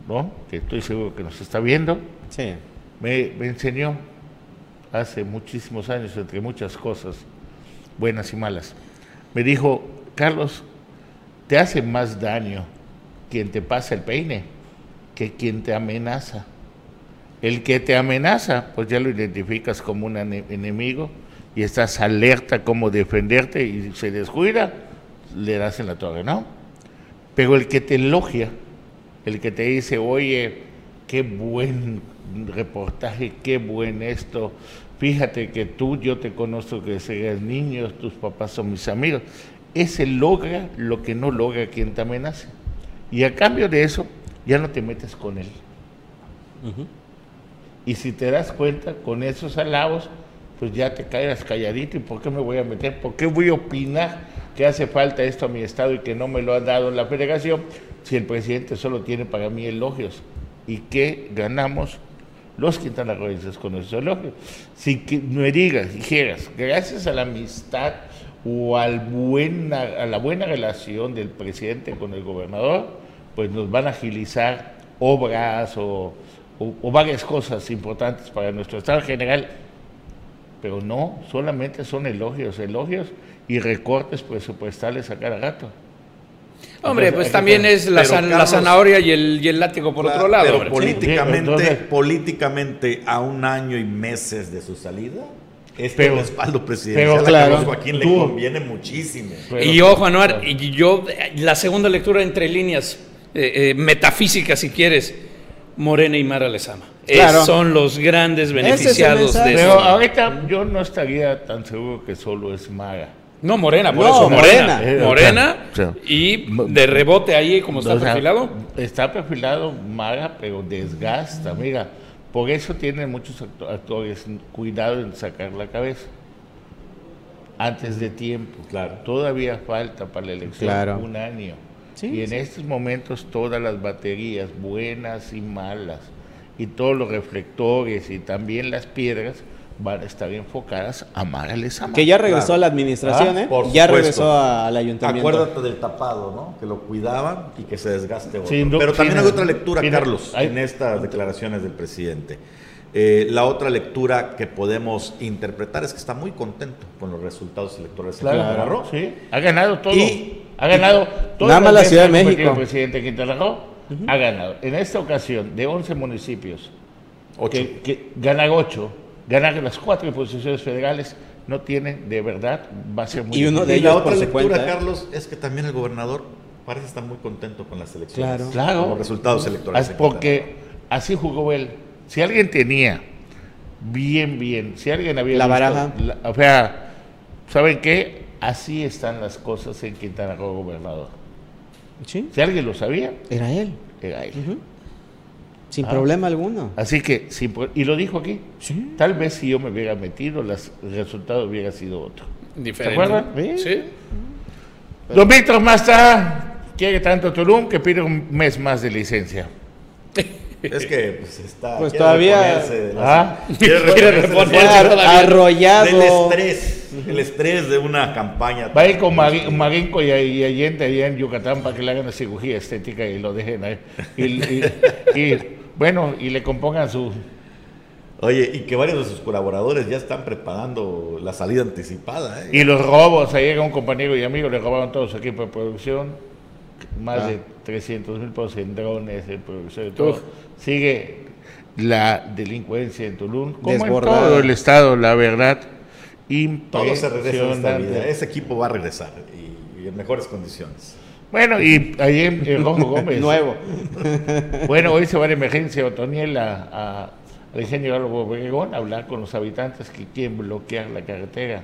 ¿no? Que estoy seguro que nos está viendo. Sí. Me, me enseñó hace muchísimos años, entre muchas cosas buenas y malas, me dijo, Carlos, te hace más daño quien te pasa el peine que quien te amenaza. El que te amenaza, pues ya lo identificas como un enemigo y estás alerta cómo defenderte y se descuida, le das en la torre, ¿no? Pero el que te elogia, el que te dice, oye, qué buen reportaje, qué buen esto, fíjate que tú, yo te conozco que seas niño, tus papás son mis amigos. Ese logra lo que no logra quien te amenaza. Y a cambio de eso, ya no te metes con él. Y si te das cuenta, con esos halagos, pues ya te caes calladito. ¿Y por qué me voy a meter? ¿Por qué voy a opinar que hace falta esto a mi Estado y que no me lo ha dado la federación si el presidente solo tiene para mí elogios? ¿Y qué ganamos? los quintanarroenses con esos elogios. Si me digas, dijeras, gracias a la amistad o al buena, a la buena relación del presidente con el gobernador, pues nos van a agilizar obras o, varias cosas importantes para nuestro Estado general. Pero no, solamente son elogios, elogios y recortes presupuestales a cada rato. Hombre, pues también es la, zanahoria y el, látigo por otro lado. Pero políticamente, políticamente, a un año y meses de su salida. Este Pero- respaldo presidencial pero a claro, Carlos Joaquín le conviene muchísimo. Pero- y ojo, Anuar, y yo, la segunda lectura entre líneas, eh, eh, metafísica si quieres, Morena y Mara Lezama. Claro. son los grandes beneficiados de Pero eso. ahorita yo no estaría tan seguro que solo es Maga. No, Morena, por No, eso, Morena. Morena. Morena, Eh, o sea, y de rebote ahí, como está O sea, perfilado. Está perfilado Maga, pero desgasta, mira. Por eso tienen muchos acto- actores cuidado en sacar la cabeza. Antes de tiempo. Claro. Todavía falta para la elección Claro. un año. Sí, y en sí. estos momentos todas las baterías, buenas y malas, y todos los reflectores y también las piedras van a estar enfocadas a Mara Lezama. Que ya regresó Claro. a la administración, Ah, ¿eh? por Ya supuesto. regresó a- al ayuntamiento. Acuérdate del tapado, ¿no? Que lo cuidaban y que se desgaste otro. Sin du- Pero también hay otra lectura, Carlos, hay- en estas declaraciones del presidente. Eh, la otra lectura que podemos interpretar es que está muy contento con los resultados electorales en Claro, Quintana Roo. sí. Ha ganado todo. Y- ha ganado todo. Nada más la Ciudad de México. El presidente de Quintana Roo ha ganado. En esta ocasión, de 11 municipios, Ocho. que, que ganar 8, ganar las cuatro posiciones federales, no tiene de verdad, va a ser muy Y uno difícil. de Y la ellos otra por lectura, cuenta, ¿eh? Carlos, es que también el gobernador parece estar muy contento con las elecciones. Claro. Claro. Con los resultados electorales. En Porque así jugó él. Si alguien tenía bien, bien, si alguien había La visto baraja. la- o sea, ¿saben qué? Así están las cosas en Quintana Roo, gobernador. Sí, Si alguien lo sabía, era él. era él. Sin Ah. problema alguno. Así que, sin y lo dijo aquí, tal vez si yo me hubiera metido, las- el resultado hubiera sido otro. Diferente. acuerdan? Sí. Don Víctor Masta quiere tanto Tulum que pide un mes más de licencia. Es que pues, está. Pues quiere todavía- reponerse de las- Ah. quiere Quiere reponerse de reponerse las- Ar- todavía. arrollado. Del estrés. El estrés de una campaña. Va a ir con Marinco y, y Allende allá en Yucatán para que le hagan la cirugía estética y lo dejen ahí. Y, y- y, bueno, y le compongan su... Oye, y que varios de sus colaboradores ya están preparando la salida anticipada. ¿eh? Y los robos, ahí llega un compañero y amigo, le robaron todo su equipo de producción, más Ah. de 300 mil pesos en drones, en producción, y todo. Uf. Sigue la delincuencia en Tulum, como Desbordada. en todo el estado, la verdad. Todo se regresa en esta vida. Ese equipo va a regresar y, y en mejores condiciones. Bueno, y ahí en, en Rojo Gómez. Nuevo. Bueno, hoy se va de emergencia a Otoniel a, a, al ingeniero Obregón a hablar con los habitantes que quieren bloquear la carretera.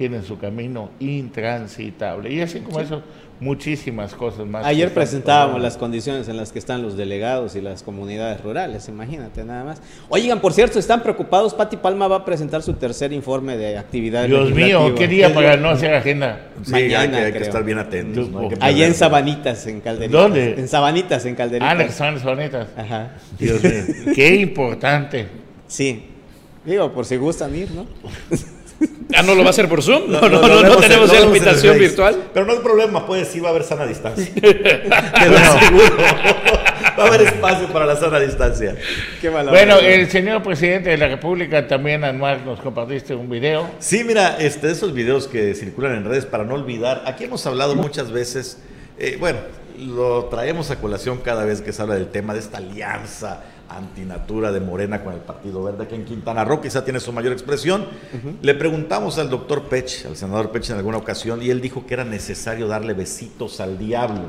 Tienen su camino intransitable. Y así como eso, muchísimas cosas más. Ayer presentábamos las condiciones en las que están los delegados y las comunidades rurales, imagínate nada más. Oigan, por cierto, están preocupados. Pati Palma va a presentar su tercer informe de actividad. Dios mío, qué día para no hacer agenda. Sí, Mañana, hay, que, hay que estar bien atentos. ¿no? Allá en. Sabanitas, en Calderitas. ¿Dónde? En Sabanitas, en Ah, Calderitas. son las bonitas. Ajá. Dios mío, qué importante. Sí. Digo, por si gustan ir, ¿no? Ah, ¿no lo va a hacer por Zoom? No, Lo- no, lo no, no tenemos lo ya la invitación virtual. Pero no hay problema, pues sí va a haber sana distancia. Quedó seguro. Va a haber espacio para la sana distancia. Qué mala Bueno, el señor presidente de la República también, Anuar, nos compartiste un video. Sí, mira, este, esos videos que circulan en redes para no olvidar, aquí hemos hablado muchas veces, eh, bueno, lo traemos a colación cada vez que se habla del tema de esta alianza antinatura de Morena con el Partido Verde, que en Quintana Roo quizá tiene su mayor expresión. Le preguntamos al doctor Pech, al senador Pech en alguna ocasión, y él dijo que era necesario darle besitos al diablo.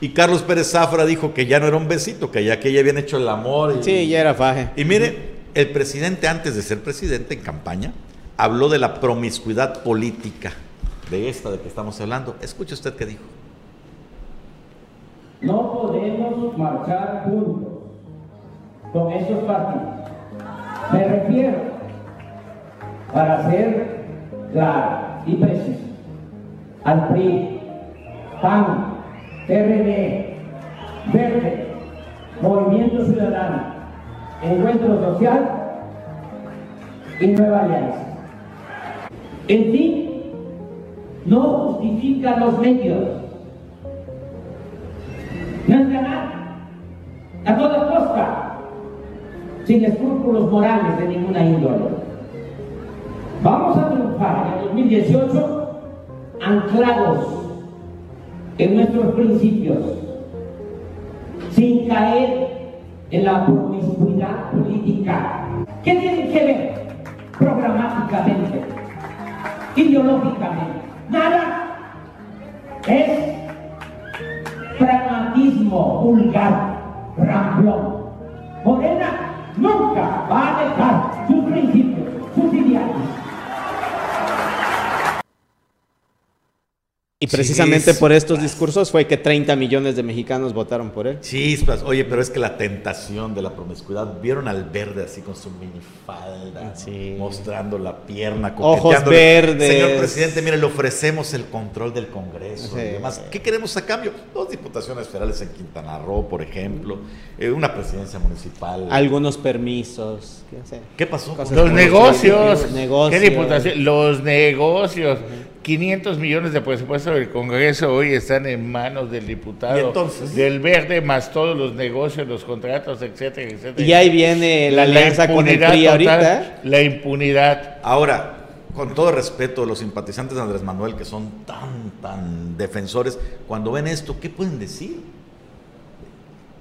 Y Carlos Pérez Zafra dijo que ya no era un besito, que ya que ya habían hecho el amor. Y, Sí, ya era faje. y mire, el presidente antes de ser presidente en campaña habló de la promiscuidad política, de esta de que estamos hablando. Escuche usted qué dijo. No podemos marchar juntos con esos partidos. Me refiero, para ser claro y preciso, al PRI, PAN, PRD, Verde, Movimiento Ciudadano, Encuentro Social y Nueva Alianza. En fin, no justifica los medios. No es ganar a toda costa, sin escrúpulos morales de ninguna índole. Vamos a triunfar en el 2018 anclados en nuestros principios, sin caer en la promiscuidad política. ¿Qué tiene que ver programáticamente, ideológicamente. Nada es pragmatismo vulgar, ramplón. Morena nunca va a dejar sus principios, sus ideales. Y precisamente Chispas. por estos discursos fue que 30 millones de mexicanos votaron por él. Chispas, oye, pero es que la tentación de la promiscuidad, vieron al verde así con su minifalda, Sí. mostrando la pierna, Ojos verdes. Señor presidente, mire, le ofrecemos el control del Congreso Sí. y demás. ¿Qué queremos a cambio? Dos diputaciones federales en Quintana Roo, por ejemplo, eh, una presidencia municipal. Algunos permisos. ¿qué sé. ¿Qué pasó? Negocios. Los negocios. ¿Qué diputación? Los negocios. 500 millones de presupuesto del Congreso hoy están en manos del diputado. ¿Y entonces? Del verde, más todos los negocios, los contratos, etcétera, etcétera. Y ahí viene la alianza con el impunidad PRI total, ahorita. La impunidad. Ahora, con todo respeto, los simpatizantes de Andrés Manuel, que son tan, tan defensores, cuando ven esto, ¿qué pueden decir?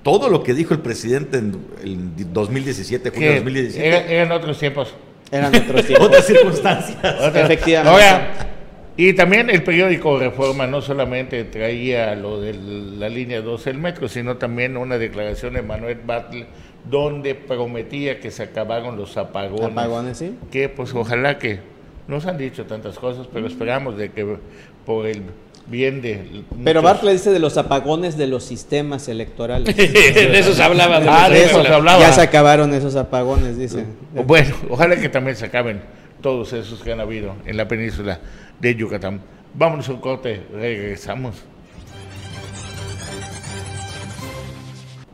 Todo lo que dijo el presidente en el 2017, junio de Que 2017, era- eran otros tiempos. Eran otros tiempos. otras circunstancias. Otra- Efectivamente. Ahora, y también el periódico Reforma no solamente traía lo de la línea 12 del metro, sino también una declaración de Manuel Bartlett donde prometía que se acabaron los apagones. Apagones, sí. Que pues ojalá que nos han dicho tantas cosas, pero esperamos de que por el bien de Pero Bartlett dice de los apagones de los sistemas electorales. de eso se hablaba. Ah, de se eso se hablaba. hablaba. Ya se acabaron esos apagones, dice. Bueno, ojalá que también se acaben todos esos que han habido en la península de Yucatán. Vámonos un corte, regresamos.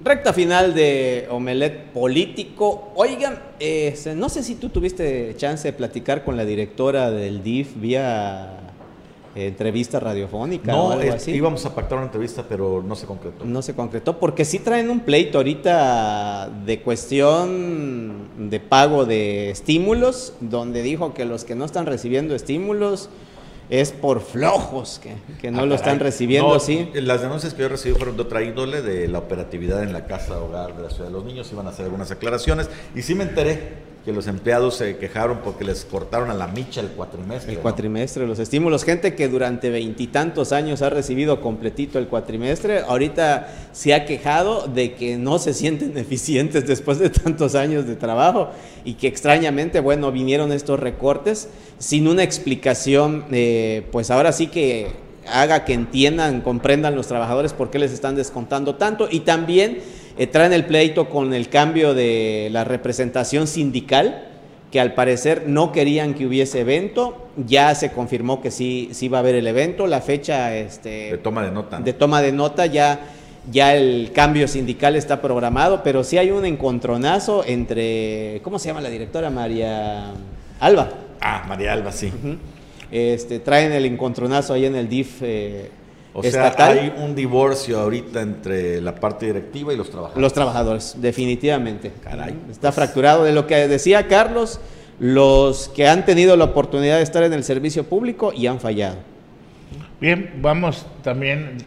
Recta final de Omelet Político. Oigan, eh, no sé si tú tuviste chance de platicar con la directora del DIF vía entrevista radiofónica o No, algo así. íbamos a pactar una entrevista, pero no se concretó. No se concretó porque sí traen un pleito ahorita de cuestión de pago de estímulos, donde dijo que los que no están recibiendo estímulos es por flojos, que, que no Ah, lo están recibiendo No. Las denuncias que yo recibí fueron de otra índole, de la operatividad en la casa hogar de la Ciudad de los Niños. Iban a hacer algunas aclaraciones. Y sí me enteré que los empleados se quejaron porque les cortaron a la micha el cuatrimestre. El ¿no? cuatrimestre, los estímulos, gente que durante veintitantos años ha recibido completito el cuatrimestre, ahorita se ha quejado de que no se sienten eficientes después de tantos años de trabajo y que extrañamente, bueno, vinieron estos recortes sin una explicación, eh, pues ahora sí que haga que entiendan, comprendan los trabajadores por qué les están descontando tanto y también eh, traen el pleito con el cambio de la representación sindical que al parecer no querían que hubiese evento, ya se confirmó que sí, sí va a haber el evento, la fecha este, De toma de nota. ¿no? de toma de nota ya, ya el cambio sindical está programado, pero sí hay un encontronazo entre, ¿cómo se llama la directora? María Alba. Ah, María Alba, sí. Este, traen el encontronazo ahí en el DIF eh, O sea, hay un divorcio ahorita entre la parte directiva y los trabajadores. Los trabajadores, definitivamente. Caray. Está fracturado. De lo que decía Carlos, los que han tenido la oportunidad de estar en el servicio público y han fallado. Bien, vamos también,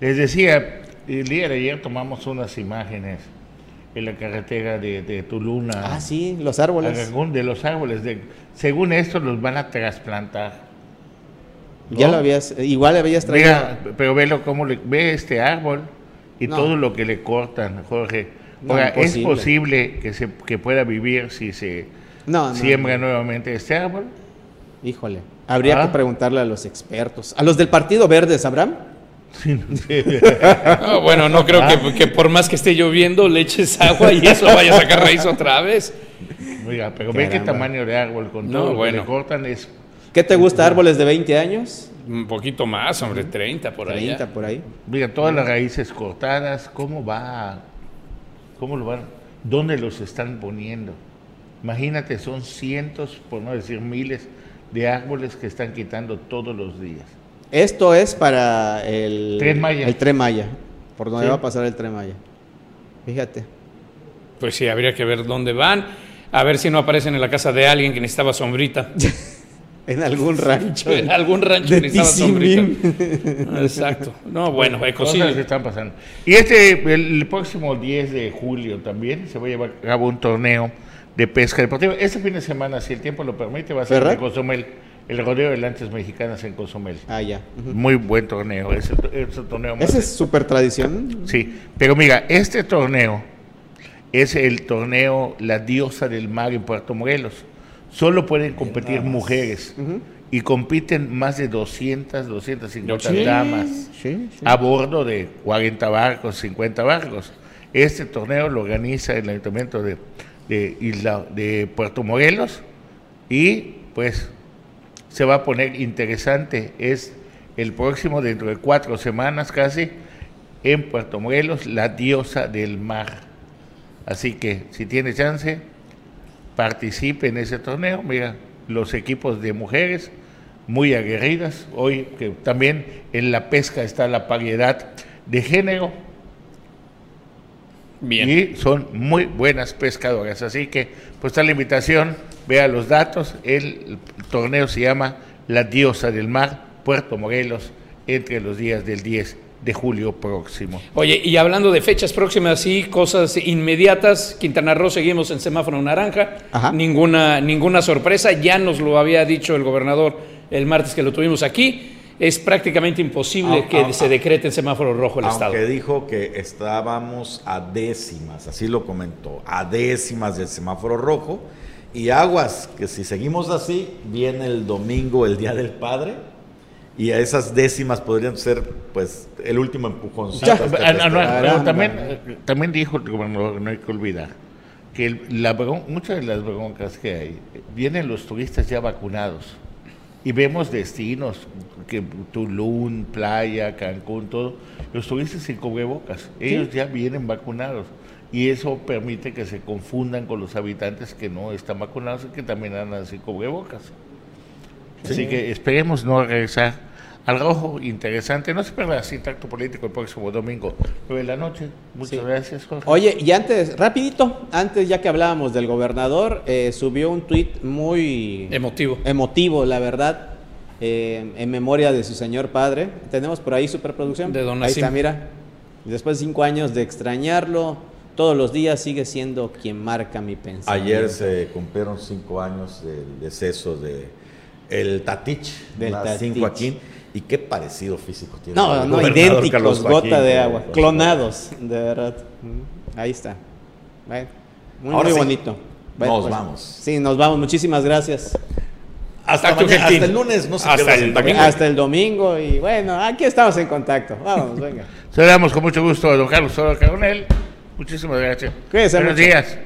les decía, el día de ayer tomamos unas imágenes en la carretera de, de Tulum a, Ah, sí, los árboles. De los árboles. De, según esto, los van a trasplantar. Ya ¿no? lo habías, igual habías traído. Mira, pero velo cómo le, ve este árbol y No. todo lo que le cortan, Jorge. No, Ahora, ¿es posible que, se, que pueda vivir si se No, no, siembra no. nuevamente este árbol? Híjole. Habría Ah. que preguntarle a los expertos. ¿A los del Partido Verde sabrán? No, bueno, no creo que, que por más que esté lloviendo le eches agua y eso vaya a sacar raíz otra vez. Mira, pero ve qué Caramba. tamaño de árbol con No, todo lo bueno. que le cortan es ¿Qué te gusta? ¿Árboles de 20 años? Un poquito más, hombre, 30 por 30 allá. por ahí. Mira, todas las raíces cortadas, ¿cómo va? ¿Cómo lo van? ¿Dónde los están poniendo? Imagínate, son cientos, por no decir miles, de árboles que están quitando todos los días. Esto es para el Tren Maya. El Tren Maya, por donde Sí. va a pasar el Tren Maya. Fíjate. Pues sí, habría que ver dónde van. A ver si no aparecen en la casa de alguien que necesitaba sombrita. En algún rancho. En algún rancho de. Exacto. No, bueno, Cosas ecocidio. que están pasando. Y este, el, próximo 10 de julio también se va a llevar a cabo un torneo de pesca deportiva. Este fin de semana, si el tiempo lo permite, va a ser en Cozumel, el rodeo de lanchas mexicanas en Cozumel. Ah, ya. Ujú. Muy buen torneo, es el, es el torneo más Esa es super tradición. Sí, pero mira, este torneo es el torneo La Diosa del Mar en Puerto Morelos. Solo pueden competir mujeres y compiten más de 200, 250 Sí, damas sí, sí. a bordo de 40 barcos, 50 barcos. Este torneo lo organiza el Ayuntamiento de, de Isla de Puerto Morelos y pues se va a poner interesante. Es el próximo, dentro de cuatro semanas casi, en Puerto Morelos, la diosa del mar. Así que si tiene chance, participe en ese torneo. Mira, los equipos de mujeres muy aguerridas. Hoy que también en la pesca está la paridad de género. Bien. Y son muy buenas pescadoras. Así que, pues está la invitación, vea los datos. El torneo se llama La Diosa del Mar, Puerto Morelos, entre los días del 10 de julio próximo. Oye, y hablando de fechas próximas y cosas inmediatas, Quintana Roo seguimos en semáforo naranja, Ajá. ninguna ninguna sorpresa, ya nos lo había dicho el gobernador el martes que lo tuvimos aquí, es prácticamente imposible Ah, que ah, se decrete en semáforo rojo el Aunque estado. dijo que estábamos a décimas, así lo comentó, a décimas del semáforo rojo. Y aguas, que si seguimos así, viene el domingo, el Día del Padre, y a esas décimas podrían ser, pues, el último que Ah, no, también, eh, también dijo el gobernador, no hay que olvidar, que el- la muchas de las broncas que hay, vienen los turistas ya vacunados. Y vemos destinos, que Tulum, Playa, Cancún, todo, los turistas sin cubrebocas, ellos ya vienen vacunados. Y eso permite que se confundan con los habitantes que no están vacunados y que también andan sin cubrebocas. Así que esperemos no regresar al rojo. Interesante. No se pierda sin tacto político el próximo domingo, 9 de la noche. Muchas Sí. gracias, Jorge. Oye, y antes, rapidito, antes ya que hablábamos del gobernador, eh, subió un tuit muy Emotivo. emotivo, la verdad, eh, en memoria de su señor padre. Tenemos por ahí superproducción. De don Ahí está, mira. Después de cinco años de extrañarlo, todos los días sigue siendo quien marca mi pensamiento. Ayer se cumplieron cinco años del deceso de el Tatich, Del Tatich. Joaquín. Y qué parecido físico tiene. No, no, idénticos, Carlos gota Joaquín, de agua, con- clonados, de verdad. Mm, Ahí está. Muy, Ahora muy sí, bonito. Nos pues, vamos. Sí, nos vamos. Muchísimas gracias. Hasta, mañana- el lunes, no se Hasta el domingo. Hasta el domingo y bueno, aquí estamos en contacto. Vamos, venga. Saludamos con mucho gusto a don Carlos Soro Caronel. Muchísimas gracias. Cuídense Buenos mucho. días.